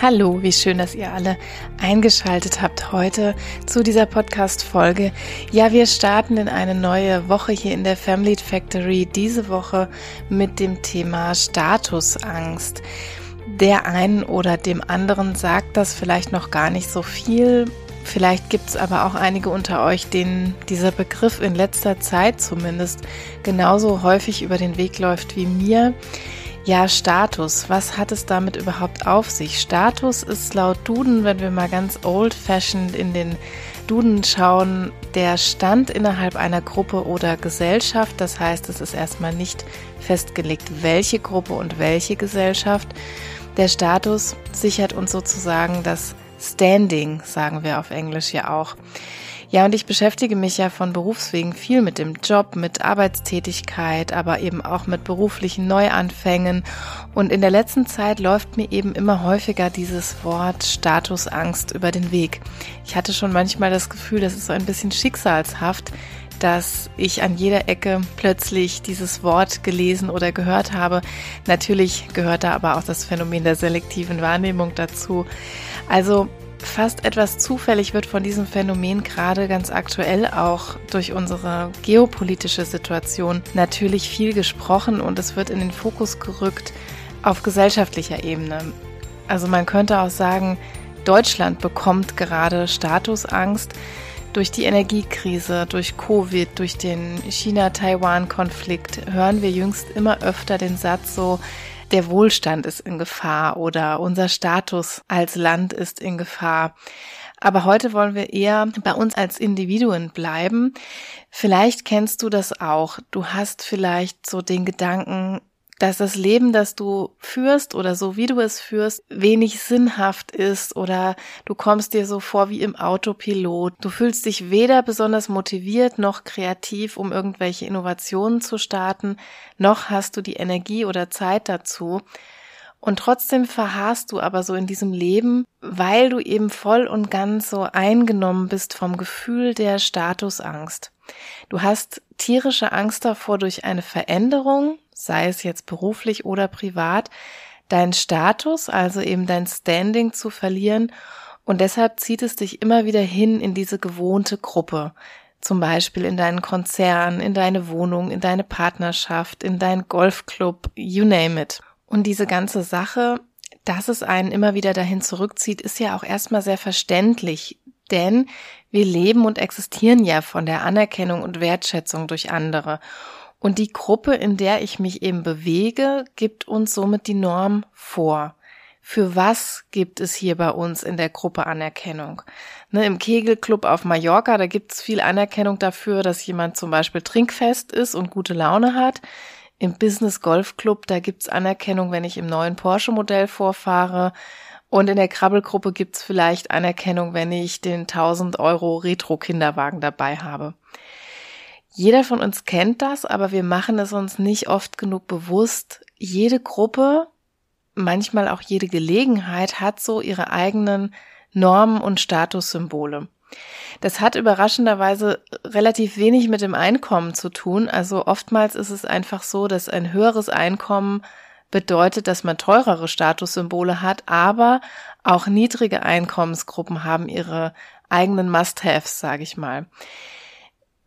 Hallo, wie schön, dass ihr alle eingeschaltet habt heute zu dieser Podcast-Folge. Ja, wir starten in eine neue Woche hier in der Family Factory. Diese Woche mit dem Thema Statusangst. Der einen oder dem anderen sagt das vielleicht noch gar nicht so viel. Vielleicht gibt es aber auch einige unter euch, denen dieser Begriff in letzter Zeit zumindest genauso häufig über den Weg läuft wie mir. Ja, Status. Was hat es damit überhaupt auf sich? Status ist laut Duden, wenn wir mal ganz old-fashioned in den Duden schauen, der Stand innerhalb einer Gruppe oder Gesellschaft. Das heißt, es ist erstmal nicht festgelegt, welche Gruppe und welche Gesellschaft. Der Status sichert uns sozusagen das Standing, sagen wir auf Englisch ja auch. Ja, und ich beschäftige mich ja von Berufswegen viel mit dem Job, mit Arbeitstätigkeit, aber eben auch mit beruflichen Neuanfängen. Und in der letzten Zeit läuft mir eben immer häufiger dieses Wort Statusangst über den Weg. Ich hatte schon manchmal das Gefühl, das ist so ein bisschen schicksalshaft, dass ich an jeder Ecke plötzlich dieses Wort gelesen oder gehört habe. Natürlich gehört da aber auch das Phänomen der selektiven Wahrnehmung dazu. Also fast etwas zufällig wird von diesem Phänomen gerade ganz aktuell auch durch unsere geopolitische Situation natürlich viel gesprochen und es wird in den Fokus gerückt auf gesellschaftlicher Ebene. Also man könnte auch sagen, Deutschland bekommt gerade Statusangst durch die Energiekrise, durch Covid, durch den China-Taiwan-Konflikt hören wir jüngst immer öfter den Satz so, der Wohlstand ist in Gefahr oder unser Status als Land ist in Gefahr. Aber heute wollen wir eher bei uns als Individuen bleiben. Vielleicht kennst du das auch. Du hast vielleicht so den Gedanken, dass das Leben, das du führst oder so wie du es führst, wenig sinnhaft ist oder du kommst dir so vor wie im Autopilot. Du fühlst dich weder besonders motiviert noch kreativ, um irgendwelche Innovationen zu starten, noch hast du die Energie oder Zeit dazu. Und trotzdem verharrst du aber so in diesem Leben, weil du eben voll und ganz so eingenommen bist vom Gefühl der Statusangst. Du hast tierische Angst davor, durch eine Veränderung, sei es jetzt beruflich oder privat, deinen Status, also eben dein Standing zu verlieren und deshalb zieht es dich immer wieder hin in diese gewohnte Gruppe. Zum Beispiel in deinen Konzern, in deine Wohnung, in deine Partnerschaft, in deinen Golfclub, you name it. Und diese ganze Sache, dass es einen immer wieder dahin zurückzieht, ist ja auch erstmal sehr verständlich, denn wir leben und existieren ja von der Anerkennung und Wertschätzung durch andere. Und die Gruppe, in der ich mich eben bewege, gibt uns somit die Norm vor. Für was gibt es hier bei uns in der Gruppe Anerkennung? Ne, Im Kegelclub auf Mallorca, da gibt es viel Anerkennung dafür, dass jemand zum Beispiel trinkfest ist und gute Laune hat. Im Business Golf Club, da gibt's Anerkennung, wenn ich im neuen Porsche-Modell vorfahre. Und in der Krabbelgruppe gibt's vielleicht Anerkennung, wenn ich den 1000 Euro Retro-Kinderwagen dabei habe. Jeder von uns kennt das, aber wir machen es uns nicht oft genug bewusst. Jede Gruppe, manchmal auch jede Gelegenheit hat so ihre eigenen Normen und Statussymbole. Das hat überraschenderweise relativ wenig mit dem Einkommen zu tun. Also oftmals ist es einfach so, dass ein höheres Einkommen bedeutet, dass man teurere Statussymbole hat, aber auch niedrige Einkommensgruppen haben ihre eigenen Must-Haves, sage ich mal.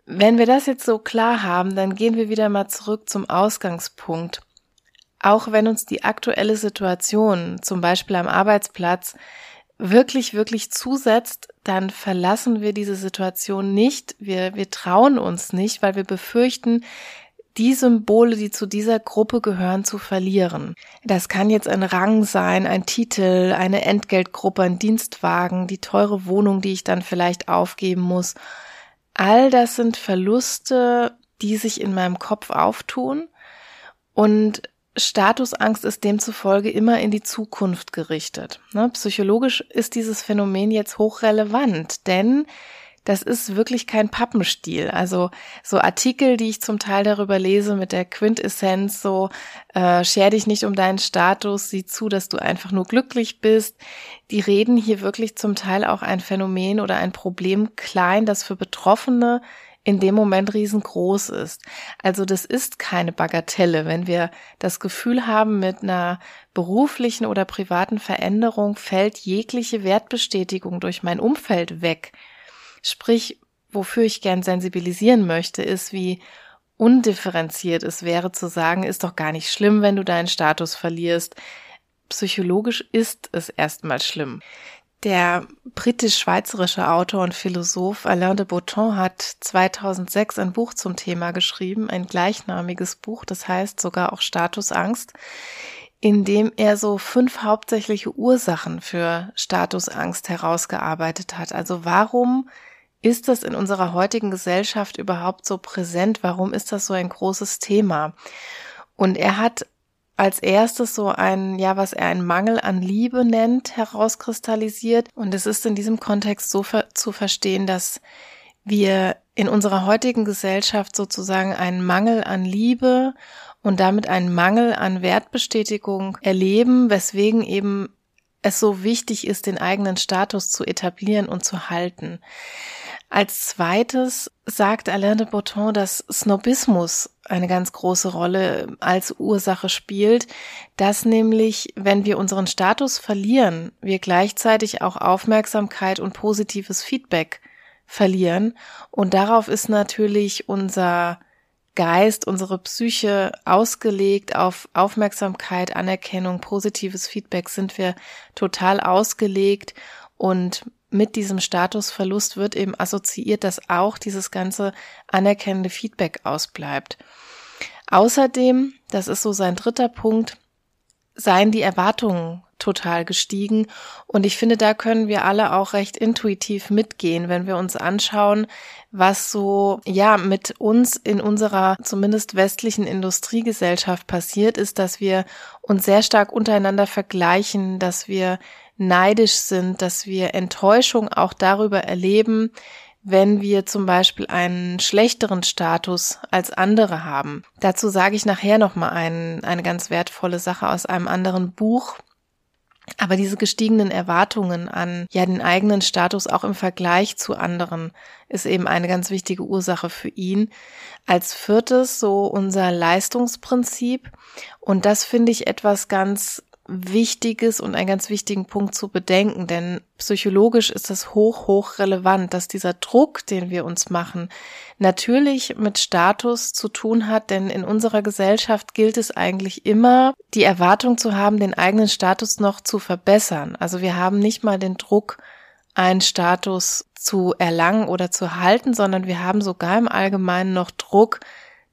Wenn wir das jetzt so klar haben, dann gehen wir wieder mal zurück zum Ausgangspunkt. Auch wenn uns die aktuelle Situation, zum Beispiel am Arbeitsplatz, wirklich, wirklich zusetzt, dann verlassen wir diese Situation nicht. Wir, wir trauen uns nicht, weil wir befürchten, die Symbole, die zu dieser Gruppe gehören, zu verlieren. Das kann jetzt ein Rang sein, ein Titel, eine Entgeltgruppe, ein Dienstwagen, die teure Wohnung, die ich dann vielleicht aufgeben muss All das sind Verluste, die sich in meinem Kopf auftun und Statusangst ist demzufolge immer in die Zukunft gerichtet. Ne? Psychologisch ist dieses Phänomen jetzt hochrelevant, denn das ist wirklich kein Pappenstiel. Also so Artikel, die ich zum Teil darüber lese mit der Quintessenz, so äh, scher dich nicht um deinen Status, sieh zu, dass du einfach nur glücklich bist. Die reden hier wirklich zum Teil auch ein Phänomen oder ein Problem klein, das für Betroffene in dem Moment riesengroß ist. Also das ist keine Bagatelle, wenn wir das Gefühl haben, mit einer beruflichen oder privaten Veränderung fällt jegliche Wertbestätigung durch mein Umfeld weg. Sprich, wofür ich gern sensibilisieren möchte, ist, wie undifferenziert es wäre zu sagen, ist doch gar nicht schlimm, wenn du deinen Status verlierst. Psychologisch ist es erstmal schlimm. Der britisch-schweizerische Autor und Philosoph Alain de Botton hat 2006 ein Buch zum Thema geschrieben, ein gleichnamiges Buch, das heißt sogar auch Statusangst, in dem er so fünf hauptsächliche Ursachen für Statusangst herausgearbeitet hat. Also warum ist das in unserer heutigen Gesellschaft überhaupt so präsent? Warum ist das so ein großes Thema? Und er hat als erstes so ein, ja, was er einen Mangel an Liebe nennt, herauskristallisiert. Und es ist in diesem Kontext so ver zu verstehen, dass wir in unserer heutigen Gesellschaft sozusagen einen Mangel an Liebe und damit einen Mangel an Wertbestätigung erleben, weswegen eben es so wichtig ist, den eigenen Status zu etablieren und zu halten. Als zweites sagt Alain de Botton, dass Snobismus eine ganz große Rolle als Ursache spielt, dass nämlich, wenn wir unseren Status verlieren, wir gleichzeitig auch Aufmerksamkeit und positives Feedback verlieren. Und darauf ist natürlich unser Geist, unsere Psyche ausgelegt auf Aufmerksamkeit, Anerkennung, positives Feedback sind wir total ausgelegt und mit diesem Statusverlust wird eben assoziiert, dass auch dieses ganze anerkennende Feedback ausbleibt. Außerdem, das ist so sein dritter Punkt, seien die Erwartungen total gestiegen. Und ich finde, da können wir alle auch recht intuitiv mitgehen, wenn wir uns anschauen, was so, ja, mit uns in unserer zumindest westlichen Industriegesellschaft passiert ist, dass wir uns sehr stark untereinander vergleichen, dass wir neidisch sind, dass wir Enttäuschung auch darüber erleben, wenn wir zum Beispiel einen schlechteren Status als andere haben. Dazu sage ich nachher nochmal ein, eine ganz wertvolle Sache aus einem anderen Buch. Aber diese gestiegenen Erwartungen an ja den eigenen Status auch im Vergleich zu anderen ist eben eine ganz wichtige Ursache für ihn. Als viertes so unser Leistungsprinzip. Und das finde ich etwas ganz Wichtiges und einen ganz wichtigen Punkt zu bedenken, denn psychologisch ist es hoch, hoch relevant, dass dieser Druck, den wir uns machen, natürlich mit Status zu tun hat, denn in unserer Gesellschaft gilt es eigentlich immer, die Erwartung zu haben, den eigenen Status noch zu verbessern. Also wir haben nicht mal den Druck, einen Status zu erlangen oder zu halten, sondern wir haben sogar im Allgemeinen noch Druck,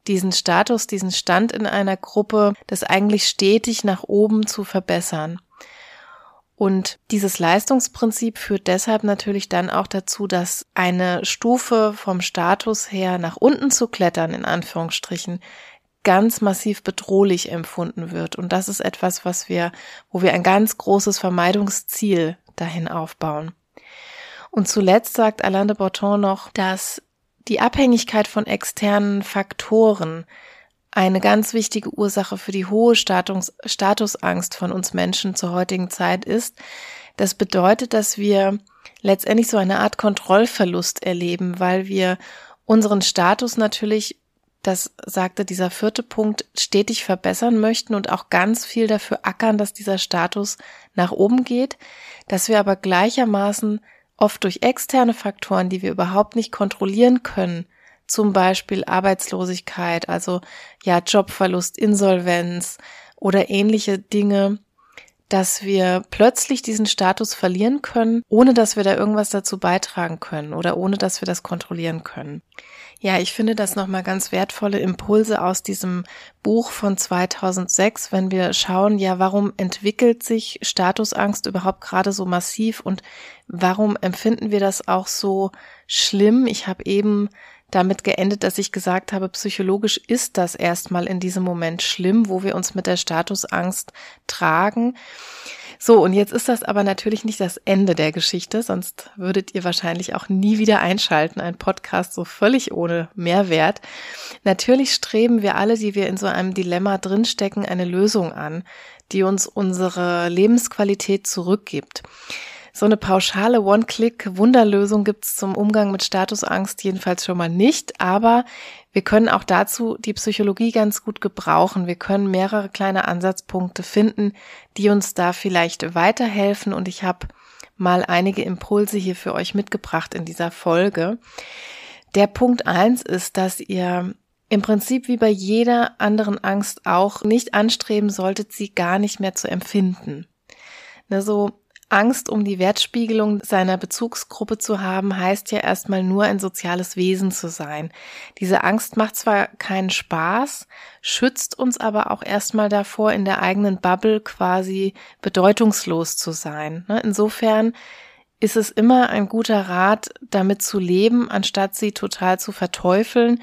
diesen Status, diesen Stand in einer Gruppe, das eigentlich stetig nach oben zu verbessern. Und dieses Leistungsprinzip führt deshalb natürlich dann auch dazu, dass eine Stufe vom Status her nach unten zu klettern, in Anführungsstrichen, ganz massiv bedrohlich empfunden wird. Und das ist etwas, was wir, wo wir ein ganz großes Vermeidungsziel dahin aufbauen. Und zuletzt sagt Alain de Botton noch, dass die Abhängigkeit von externen Faktoren eine ganz wichtige Ursache für die hohe Status, Statusangst von uns Menschen zur heutigen Zeit ist. Das bedeutet, dass wir letztendlich so eine Art Kontrollverlust erleben, weil wir unseren Status natürlich, das sagte dieser vierte Punkt, stetig verbessern möchten und auch ganz viel dafür ackern, dass dieser Status nach oben geht, dass wir aber gleichermaßen oft durch externe Faktoren, die wir überhaupt nicht kontrollieren können, zum Beispiel Arbeitslosigkeit, also ja Jobverlust, Insolvenz oder ähnliche Dinge, dass wir plötzlich diesen Status verlieren können, ohne dass wir da irgendwas dazu beitragen können oder ohne dass wir das kontrollieren können. Ja, ich finde das nochmal ganz wertvolle Impulse aus diesem Buch von 2006, wenn wir schauen, ja, warum entwickelt sich Statusangst überhaupt gerade so massiv und warum empfinden wir das auch so schlimm? Ich habe eben damit geendet, dass ich gesagt habe, psychologisch ist das erstmal in diesem Moment schlimm, wo wir uns mit der Statusangst tragen. So, und jetzt ist das aber natürlich nicht das Ende der Geschichte, sonst würdet ihr wahrscheinlich auch nie wieder einschalten, ein Podcast so völlig ohne Mehrwert. Natürlich streben wir alle, die wir in so einem Dilemma drinstecken, eine Lösung an, die uns unsere Lebensqualität zurückgibt. So eine pauschale One-Click-Wunderlösung gibt's zum Umgang mit Statusangst jedenfalls schon mal nicht, aber wir können auch dazu die Psychologie ganz gut gebrauchen. Wir können mehrere kleine Ansatzpunkte finden, die uns da vielleicht weiterhelfen und ich habe mal einige Impulse hier für euch mitgebracht in dieser Folge. Der Punkt eins ist, dass ihr im Prinzip wie bei jeder anderen Angst auch nicht anstreben solltet, sie gar nicht mehr zu empfinden. Ne, so Angst um die Wertspiegelung seiner Bezugsgruppe zu haben, heißt ja erstmal nur ein soziales Wesen zu sein. Diese Angst macht zwar keinen Spaß, schützt uns aber auch erstmal davor, in der eigenen Bubble quasi bedeutungslos zu sein. Ne? Insofern ist es immer ein guter Rat, damit zu leben, anstatt sie total zu verteufeln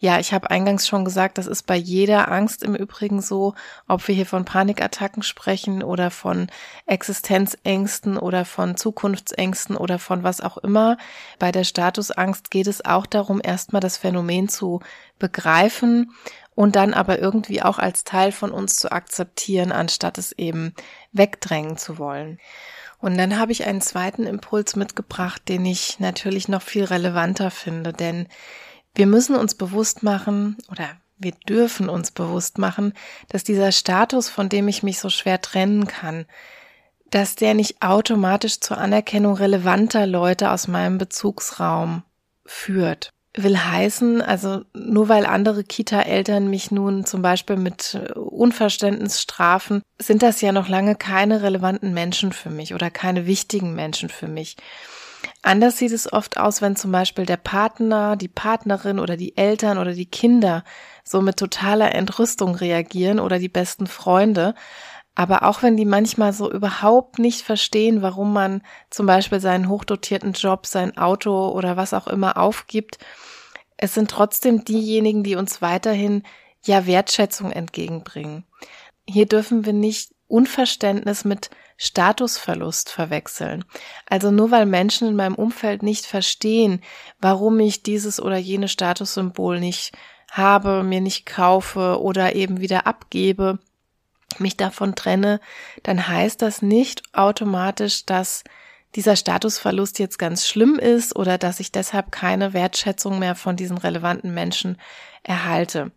ja, ich habe eingangs schon gesagt, das ist bei jeder Angst im Übrigen so, ob wir hier von Panikattacken sprechen oder von Existenzängsten oder von Zukunftsängsten oder von was auch immer. Bei der Statusangst geht es auch darum, erstmal das Phänomen zu begreifen und dann aber irgendwie auch als Teil von uns zu akzeptieren, anstatt es eben wegdrängen zu wollen. Und dann habe ich einen zweiten Impuls mitgebracht, den ich natürlich noch viel relevanter finde, denn wir müssen uns bewusst machen oder wir dürfen uns bewusst machen, dass dieser Status, von dem ich mich so schwer trennen kann, dass der nicht automatisch zur Anerkennung relevanter Leute aus meinem Bezugsraum führt. Will heißen, also nur weil andere Kita-Eltern mich nun zum Beispiel mit Unverständnis strafen, sind das ja noch lange keine relevanten Menschen für mich oder keine wichtigen Menschen für mich. Anders sieht es oft aus, wenn zum Beispiel der Partner, die Partnerin oder die Eltern oder die Kinder so mit totaler Entrüstung reagieren oder die besten Freunde. Aber auch wenn die manchmal so überhaupt nicht verstehen, warum man zum Beispiel seinen hochdotierten Job, sein Auto oder was auch immer aufgibt, es sind trotzdem diejenigen, die uns weiterhin ja Wertschätzung entgegenbringen. Hier dürfen wir nicht Unverständnis mit Statusverlust verwechseln. Also nur weil Menschen in meinem Umfeld nicht verstehen, warum ich dieses oder jene Statussymbol nicht habe, mir nicht kaufe oder eben wieder abgebe, mich davon trenne, dann heißt das nicht automatisch, dass dieser Statusverlust jetzt ganz schlimm ist oder dass ich deshalb keine Wertschätzung mehr von diesen relevanten Menschen erhalte.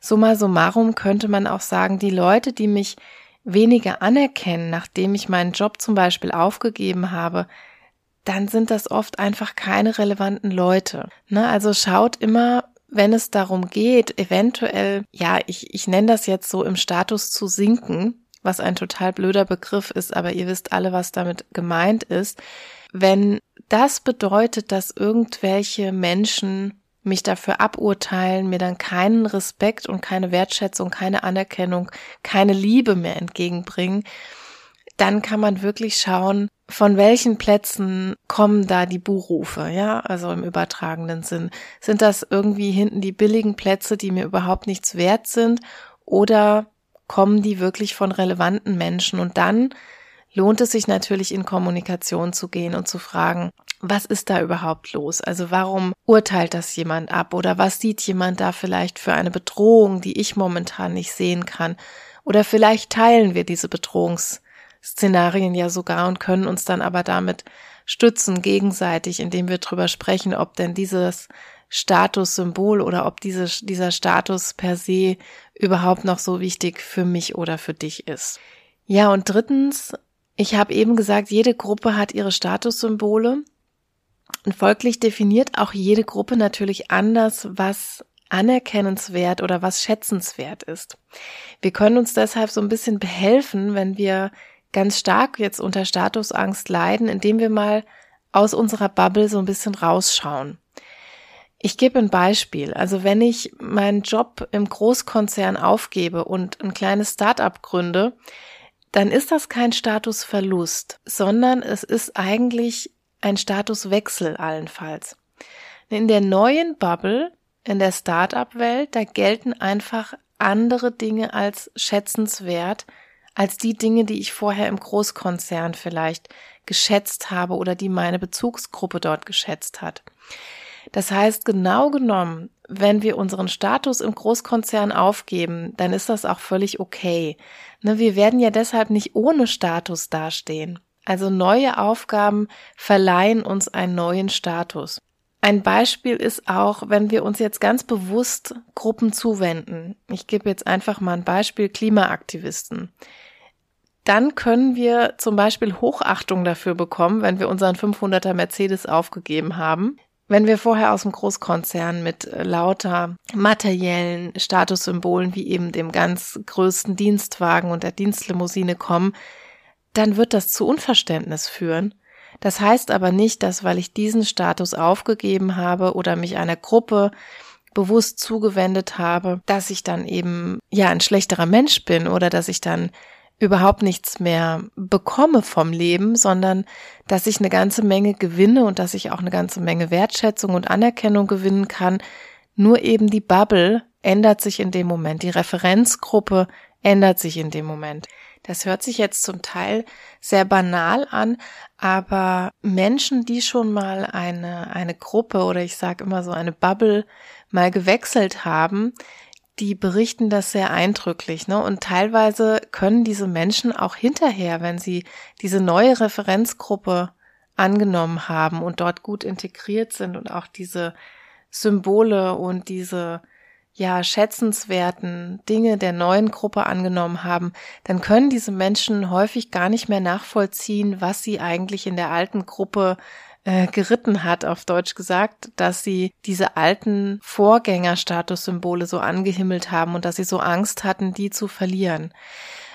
Summa summarum könnte man auch sagen, die Leute, die mich weniger anerkennen, nachdem ich meinen Job zum Beispiel aufgegeben habe, dann sind das oft einfach keine relevanten Leute. Ne? Also schaut immer, wenn es darum geht, eventuell, ja, ich, ich nenne das jetzt so im Status zu sinken, was ein total blöder Begriff ist, aber ihr wisst alle, was damit gemeint ist. Wenn das bedeutet, dass irgendwelche Menschen mich dafür aburteilen, mir dann keinen Respekt und keine Wertschätzung, keine Anerkennung, keine Liebe mehr entgegenbringen, dann kann man wirklich schauen, von welchen Plätzen kommen da die Buhrufe, ja, also im übertragenen Sinn. Sind das irgendwie hinten die billigen Plätze, die mir überhaupt nichts wert sind, oder kommen die wirklich von relevanten Menschen? Und dann lohnt es sich natürlich in Kommunikation zu gehen und zu fragen, was ist da überhaupt los? Also warum urteilt das jemand ab oder was sieht jemand da vielleicht für eine Bedrohung, die ich momentan nicht sehen kann? Oder vielleicht teilen wir diese Bedrohungsszenarien ja sogar und können uns dann aber damit stützen gegenseitig, indem wir drüber sprechen, ob denn dieses Statussymbol oder ob diese, dieser Status per se überhaupt noch so wichtig für mich oder für dich ist. Ja, und drittens, ich habe eben gesagt, jede Gruppe hat ihre Statussymbole und folglich definiert auch jede Gruppe natürlich anders, was anerkennenswert oder was schätzenswert ist. Wir können uns deshalb so ein bisschen behelfen, wenn wir ganz stark jetzt unter Statusangst leiden, indem wir mal aus unserer Bubble so ein bisschen rausschauen. Ich gebe ein Beispiel. Also wenn ich meinen Job im Großkonzern aufgebe und ein kleines Start-up gründe, dann ist das kein Statusverlust, sondern es ist eigentlich ein Statuswechsel allenfalls. In der neuen Bubble, in der Start-up-Welt, da gelten einfach andere Dinge als schätzenswert, als die Dinge, die ich vorher im Großkonzern vielleicht geschätzt habe oder die meine Bezugsgruppe dort geschätzt hat. Das heißt, genau genommen, wenn wir unseren Status im Großkonzern aufgeben, dann ist das auch völlig okay. Ne, wir werden ja deshalb nicht ohne Status dastehen. Also neue Aufgaben verleihen uns einen neuen Status. Ein Beispiel ist auch, wenn wir uns jetzt ganz bewusst Gruppen zuwenden. Ich gebe jetzt einfach mal ein Beispiel Klimaaktivisten. Dann können wir zum Beispiel Hochachtung dafür bekommen, wenn wir unseren 500er Mercedes aufgegeben haben. Wenn wir vorher aus dem Großkonzern mit lauter materiellen Statussymbolen wie eben dem ganz größten Dienstwagen und der Dienstlimousine kommen, dann wird das zu Unverständnis führen. Das heißt aber nicht, dass weil ich diesen Status aufgegeben habe oder mich einer Gruppe bewusst zugewendet habe, dass ich dann eben ja ein schlechterer Mensch bin oder dass ich dann überhaupt nichts mehr bekomme vom Leben, sondern dass ich eine ganze Menge gewinne und dass ich auch eine ganze Menge Wertschätzung und Anerkennung gewinnen kann. Nur eben die Bubble ändert sich in dem Moment, die Referenzgruppe ändert sich in dem Moment. Das hört sich jetzt zum Teil sehr banal an, aber Menschen, die schon mal eine, eine Gruppe oder ich sage immer so eine Bubble mal gewechselt haben, die berichten das sehr eindrücklich, ne? Und teilweise können diese Menschen auch hinterher, wenn sie diese neue Referenzgruppe angenommen haben und dort gut integriert sind und auch diese Symbole und diese ja schätzenswerten Dinge der neuen Gruppe angenommen haben, dann können diese Menschen häufig gar nicht mehr nachvollziehen, was sie eigentlich in der alten Gruppe äh, geritten hat, auf Deutsch gesagt, dass sie diese alten Vorgängerstatussymbole so angehimmelt haben und dass sie so Angst hatten, die zu verlieren.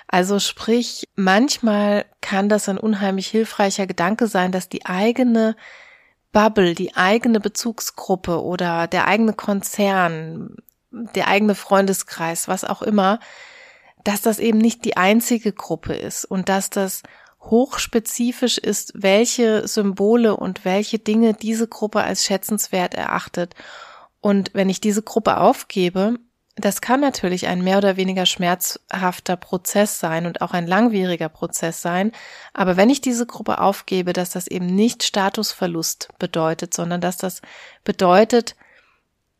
Also sprich, manchmal kann das ein unheimlich hilfreicher Gedanke sein, dass die eigene Bubble, die eigene Bezugsgruppe oder der eigene Konzern, der eigene Freundeskreis, was auch immer, dass das eben nicht die einzige Gruppe ist und dass das hochspezifisch ist, welche Symbole und welche Dinge diese Gruppe als schätzenswert erachtet. Und wenn ich diese Gruppe aufgebe, das kann natürlich ein mehr oder weniger schmerzhafter Prozess sein und auch ein langwieriger Prozess sein. Aber wenn ich diese Gruppe aufgebe, dass das eben nicht Statusverlust bedeutet, sondern dass das bedeutet,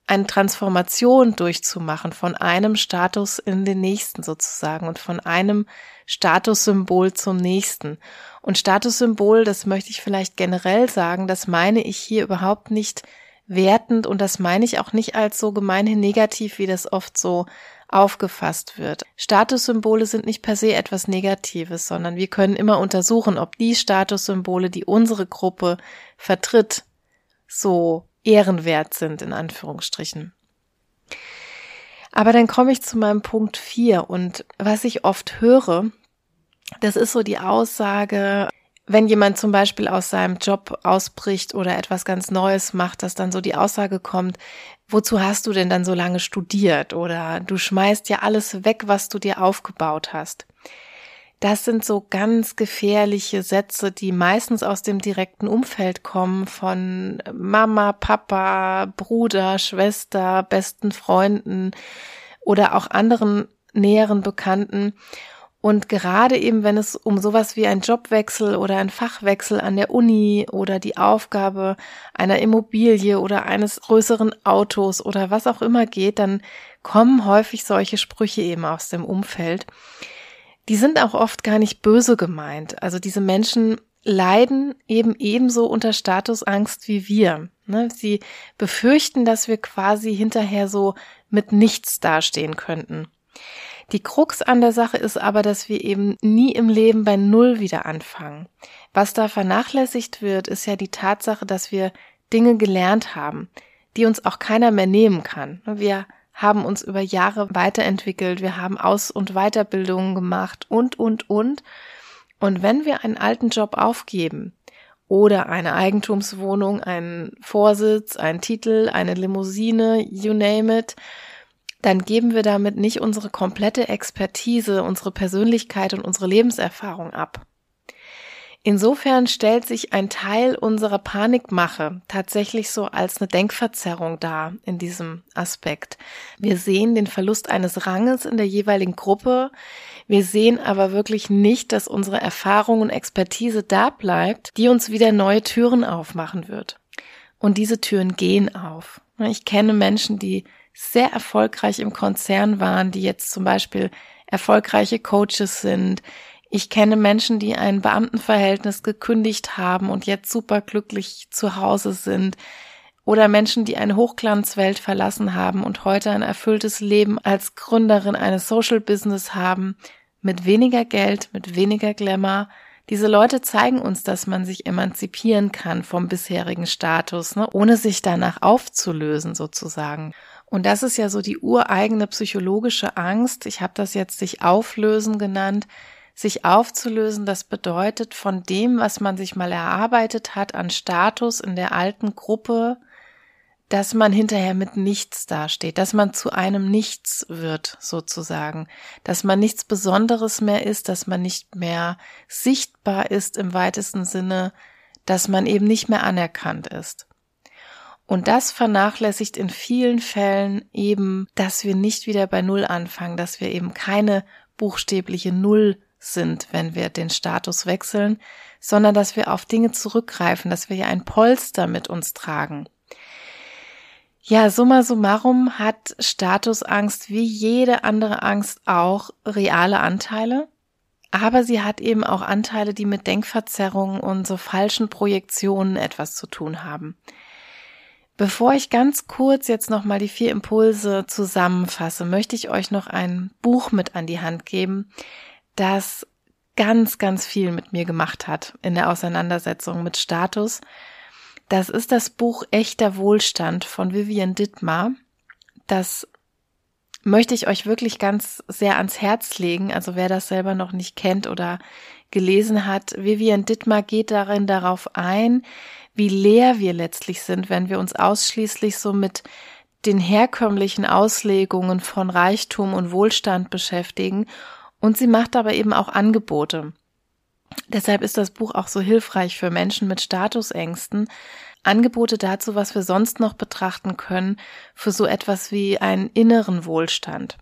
eine Transformation durchzumachen von einem Status in den nächsten sozusagen und von einem Statussymbol zum nächsten. Und Statussymbol, das möchte ich vielleicht generell sagen, das meine ich hier überhaupt nicht wertend und das meine ich auch nicht als so gemeinhin negativ, wie das oft so aufgefasst wird. Statussymbole sind nicht per se etwas Negatives, sondern wir können immer untersuchen, ob die Statussymbole, die unsere Gruppe vertritt, so ehrenwert sind, in Anführungsstrichen. Aber dann komme ich zu meinem Punkt vier und was ich oft höre, das ist so die Aussage, wenn jemand zum Beispiel aus seinem Job ausbricht oder etwas ganz Neues macht, dass dann so die Aussage kommt, wozu hast du denn dann so lange studiert? Oder du schmeißt ja alles weg, was du dir aufgebaut hast. Das sind so ganz gefährliche Sätze, die meistens aus dem direkten Umfeld kommen von Mama, Papa, Bruder, Schwester, besten Freunden oder auch anderen näheren Bekannten. Und gerade eben, wenn es um sowas wie ein Jobwechsel oder ein Fachwechsel an der Uni oder die Aufgabe einer Immobilie oder eines größeren Autos oder was auch immer geht, dann kommen häufig solche Sprüche eben aus dem Umfeld die sind auch oft gar nicht böse gemeint. Also diese Menschen leiden eben ebenso unter Statusangst wie wir. Ne? Sie befürchten, dass wir quasi hinterher so mit nichts dastehen könnten. Die Krux an der Sache ist aber, dass wir eben nie im Leben bei Null wieder anfangen. Was da vernachlässigt wird, ist ja die Tatsache, dass wir Dinge gelernt haben, die uns auch keiner mehr nehmen kann. Wir haben uns über Jahre weiterentwickelt, wir haben Aus- und Weiterbildungen gemacht und, und, und. Und wenn wir einen alten Job aufgeben oder eine Eigentumswohnung, einen Vorsitz, einen Titel, eine Limousine, you name it, dann geben wir damit nicht unsere komplette Expertise, unsere Persönlichkeit und unsere Lebenserfahrung ab. Insofern stellt sich ein Teil unserer Panikmache tatsächlich so als eine Denkverzerrung dar in diesem Aspekt. Wir sehen den Verlust eines Ranges in der jeweiligen Gruppe. Wir sehen aber wirklich nicht, dass unsere Erfahrung und Expertise da bleibt, die uns wieder neue Türen aufmachen wird. Und diese Türen gehen auf. Ich kenne Menschen, die sehr erfolgreich im Konzern waren, die jetzt zum Beispiel erfolgreiche Coaches sind, ich kenne Menschen, die ein Beamtenverhältnis gekündigt haben und jetzt superglücklich zu Hause sind. Oder Menschen, die eine Hochglanzwelt verlassen haben und heute ein erfülltes Leben als Gründerin eines Social Business haben, mit weniger Geld, mit weniger Glamour. Diese Leute zeigen uns, dass man sich emanzipieren kann vom bisherigen Status, ne, ohne sich danach aufzulösen sozusagen. Und das ist ja so die ureigene psychologische Angst. Ich habe das jetzt sich auflösen genannt sich aufzulösen, das bedeutet von dem, was man sich mal erarbeitet hat an Status in der alten Gruppe, dass man hinterher mit nichts dasteht, dass man zu einem Nichts wird, sozusagen, dass man nichts Besonderes mehr ist, dass man nicht mehr sichtbar ist im weitesten Sinne, dass man eben nicht mehr anerkannt ist. Und das vernachlässigt in vielen Fällen eben, dass wir nicht wieder bei Null anfangen, dass wir eben keine buchstäbliche Null sind, wenn wir den Status wechseln, sondern dass wir auf Dinge zurückgreifen, dass wir ja ein Polster mit uns tragen. Ja, summa summarum hat Statusangst wie jede andere Angst auch reale Anteile, aber sie hat eben auch Anteile, die mit Denkverzerrungen und so falschen Projektionen etwas zu tun haben. Bevor ich ganz kurz jetzt nochmal die vier Impulse zusammenfasse, möchte ich euch noch ein Buch mit an die Hand geben, das ganz, ganz viel mit mir gemacht hat in der Auseinandersetzung mit Status. Das ist das Buch Echter Wohlstand von Vivian Dittmar. Das möchte ich euch wirklich ganz sehr ans Herz legen. Also wer das selber noch nicht kennt oder gelesen hat, Vivian Dittmar geht darin darauf ein, wie leer wir letztlich sind, wenn wir uns ausschließlich so mit den herkömmlichen Auslegungen von Reichtum und Wohlstand beschäftigen und sie macht aber eben auch Angebote. Deshalb ist das Buch auch so hilfreich für Menschen mit Statusängsten. Angebote dazu, was wir sonst noch betrachten können, für so etwas wie einen inneren Wohlstand.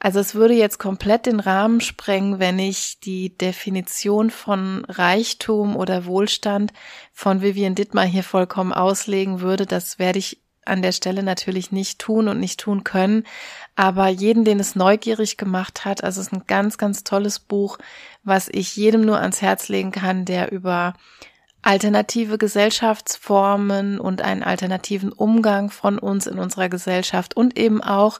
Also es würde jetzt komplett den Rahmen sprengen, wenn ich die Definition von Reichtum oder Wohlstand von Vivian Dittmar hier vollkommen auslegen würde. Das werde ich an der Stelle natürlich nicht tun und nicht tun können. Aber jeden, den es neugierig gemacht hat, also es ist ein ganz, ganz tolles Buch, was ich jedem nur ans Herz legen kann, der über alternative Gesellschaftsformen und einen alternativen Umgang von uns in unserer Gesellschaft und eben auch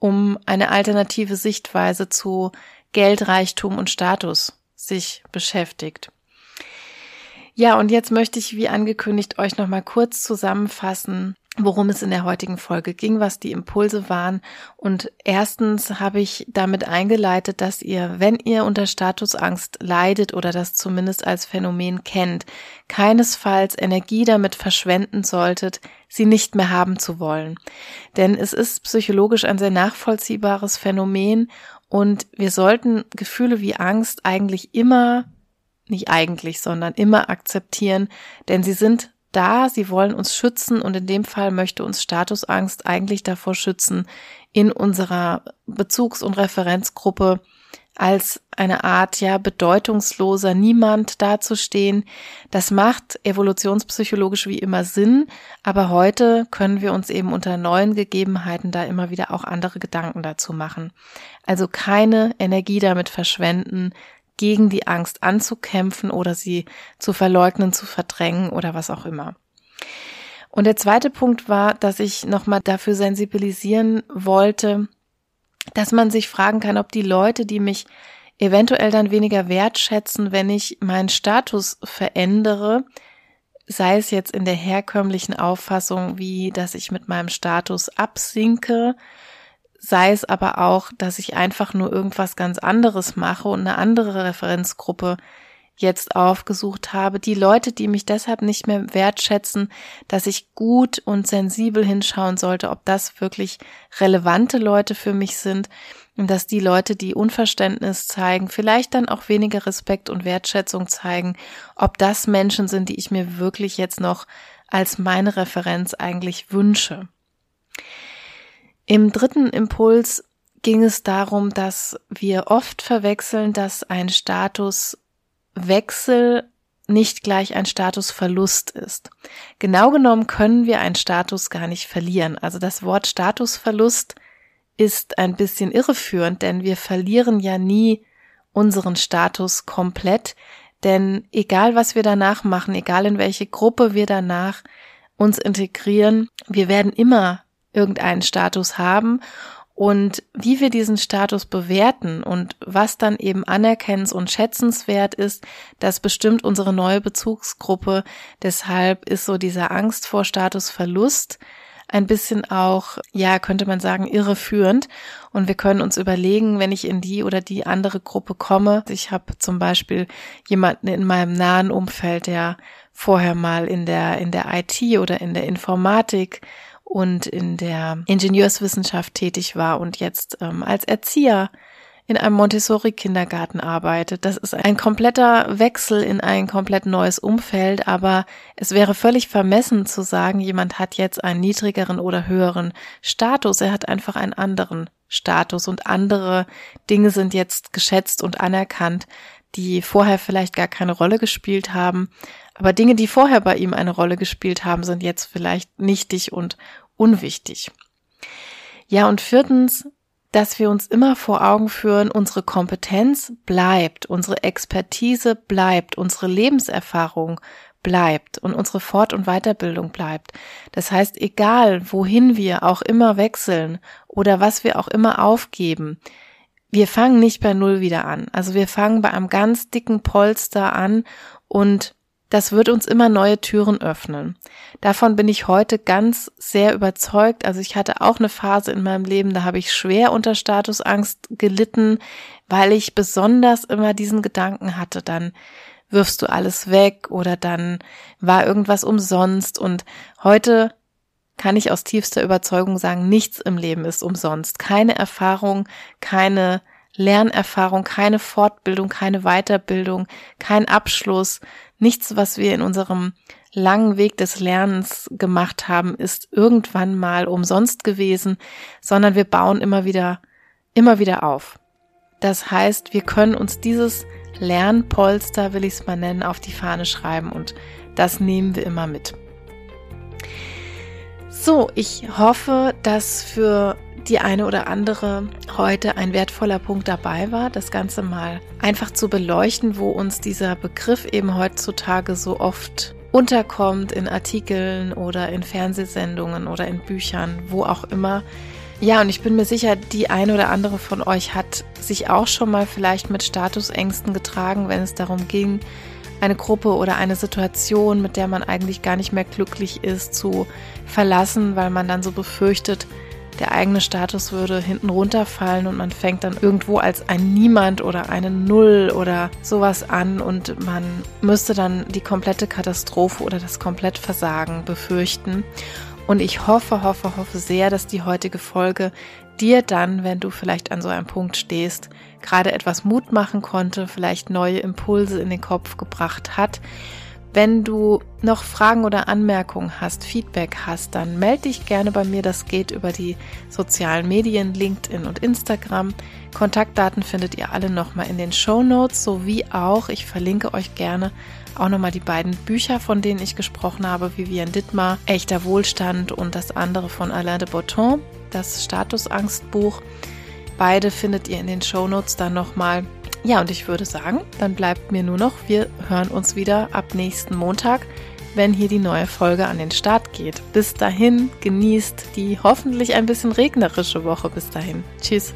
um eine alternative Sichtweise zu Geld, Reichtum und Status sich beschäftigt. Ja, und jetzt möchte ich, wie angekündigt, euch nochmal kurz zusammenfassen, worum es in der heutigen Folge ging, was die Impulse waren. Und erstens habe ich damit eingeleitet, dass ihr, wenn ihr unter Statusangst leidet oder das zumindest als Phänomen kennt, keinesfalls Energie damit verschwenden solltet, sie nicht mehr haben zu wollen. Denn es ist psychologisch ein sehr nachvollziehbares Phänomen und wir sollten Gefühle wie Angst eigentlich immer nicht eigentlich, sondern immer akzeptieren, denn sie sind da, sie wollen uns schützen und in dem Fall möchte uns Statusangst eigentlich davor schützen, in unserer Bezugs- und Referenzgruppe als eine Art ja bedeutungsloser Niemand dazustehen. Das macht evolutionspsychologisch wie immer Sinn, aber heute können wir uns eben unter neuen Gegebenheiten da immer wieder auch andere Gedanken dazu machen. Also keine Energie damit verschwenden, gegen die Angst anzukämpfen oder sie zu verleugnen, zu verdrängen oder was auch immer. Und der zweite Punkt war, dass ich nochmal dafür sensibilisieren wollte, dass man sich fragen kann, ob die Leute, die mich eventuell dann weniger wertschätzen, wenn ich meinen Status verändere, sei es jetzt in der herkömmlichen Auffassung, wie dass ich mit meinem Status absinke sei es aber auch, dass ich einfach nur irgendwas ganz anderes mache und eine andere Referenzgruppe jetzt aufgesucht habe, die Leute, die mich deshalb nicht mehr wertschätzen, dass ich gut und sensibel hinschauen sollte, ob das wirklich relevante Leute für mich sind und dass die Leute, die Unverständnis zeigen, vielleicht dann auch weniger Respekt und Wertschätzung zeigen, ob das Menschen sind, die ich mir wirklich jetzt noch als meine Referenz eigentlich wünsche. Im dritten Impuls ging es darum, dass wir oft verwechseln, dass ein Statuswechsel nicht gleich ein Statusverlust ist. Genau genommen können wir einen Status gar nicht verlieren. Also das Wort Statusverlust ist ein bisschen irreführend, denn wir verlieren ja nie unseren Status komplett, denn egal was wir danach machen, egal in welche Gruppe wir danach uns integrieren, wir werden immer irgendeinen Status haben und wie wir diesen Status bewerten und was dann eben anerkennens- und schätzenswert ist, das bestimmt unsere neue Bezugsgruppe. Deshalb ist so dieser Angst vor Statusverlust ein bisschen auch, ja, könnte man sagen, irreführend. Und wir können uns überlegen, wenn ich in die oder die andere Gruppe komme. Ich habe zum Beispiel jemanden in meinem nahen Umfeld, der vorher mal in der, in der IT oder in der Informatik und in der Ingenieurswissenschaft tätig war und jetzt ähm, als Erzieher in einem Montessori-Kindergarten arbeitet. Das ist ein kompletter Wechsel in ein komplett neues Umfeld, aber es wäre völlig vermessen zu sagen, jemand hat jetzt einen niedrigeren oder höheren Status. Er hat einfach einen anderen Status und andere Dinge sind jetzt geschätzt und anerkannt, die vorher vielleicht gar keine Rolle gespielt haben. Aber Dinge, die vorher bei ihm eine Rolle gespielt haben, sind jetzt vielleicht nichtig und unwichtig. Ja, und viertens, dass wir uns immer vor Augen führen, unsere Kompetenz bleibt, unsere Expertise bleibt, unsere Lebenserfahrung bleibt und unsere Fort- und Weiterbildung bleibt. Das heißt, egal wohin wir auch immer wechseln oder was wir auch immer aufgeben, wir fangen nicht bei Null wieder an. Also wir fangen bei einem ganz dicken Polster an und das wird uns immer neue Türen öffnen. Davon bin ich heute ganz sehr überzeugt. Also ich hatte auch eine Phase in meinem Leben, da habe ich schwer unter Statusangst gelitten, weil ich besonders immer diesen Gedanken hatte, dann wirfst du alles weg oder dann war irgendwas umsonst und heute kann ich aus tiefster Überzeugung sagen, nichts im Leben ist umsonst. Keine Erfahrung, keine Lernerfahrung, keine Fortbildung, keine Weiterbildung, kein Abschluss, nichts, was wir in unserem langen Weg des Lernens gemacht haben, ist irgendwann mal umsonst gewesen, sondern wir bauen immer wieder, immer wieder auf. Das heißt, wir können uns dieses Lernpolster, will ich es mal nennen, auf die Fahne schreiben und das nehmen wir immer mit. So, ich hoffe, dass für die eine oder andere heute ein wertvoller Punkt dabei war, das Ganze mal einfach zu beleuchten, wo uns dieser Begriff eben heutzutage so oft unterkommt in Artikeln oder in Fernsehsendungen oder in Büchern, wo auch immer. Ja, und ich bin mir sicher, die eine oder andere von euch hat sich auch schon mal vielleicht mit Statusängsten getragen, wenn es darum ging, eine Gruppe oder eine Situation, mit der man eigentlich gar nicht mehr glücklich ist, zu verlassen, weil man dann so befürchtet, der eigene Status würde hinten runterfallen und man fängt dann irgendwo als ein Niemand oder eine Null oder sowas an und man müsste dann die komplette Katastrophe oder das komplette Versagen befürchten. Und ich hoffe, hoffe, hoffe sehr, dass die heutige Folge dir dann, wenn du vielleicht an so einem Punkt stehst, gerade etwas Mut machen konnte, vielleicht neue Impulse in den Kopf gebracht hat. Wenn du noch Fragen oder Anmerkungen hast, Feedback hast, dann melde dich gerne bei mir. Das geht über die sozialen Medien, LinkedIn und Instagram. Kontaktdaten findet ihr alle nochmal in den Show Notes, sowie auch, ich verlinke euch gerne auch nochmal die beiden Bücher, von denen ich gesprochen habe, Vivian Dittmar, Echter Wohlstand und das andere von Alain de Botton, das Statusangstbuch. Beide findet ihr in den Shownotes dann nochmal. Ja, und ich würde sagen, dann bleibt mir nur noch, wir hören uns wieder ab nächsten Montag, wenn hier die neue Folge an den Start geht. Bis dahin, genießt die hoffentlich ein bisschen regnerische Woche bis dahin. Tschüss.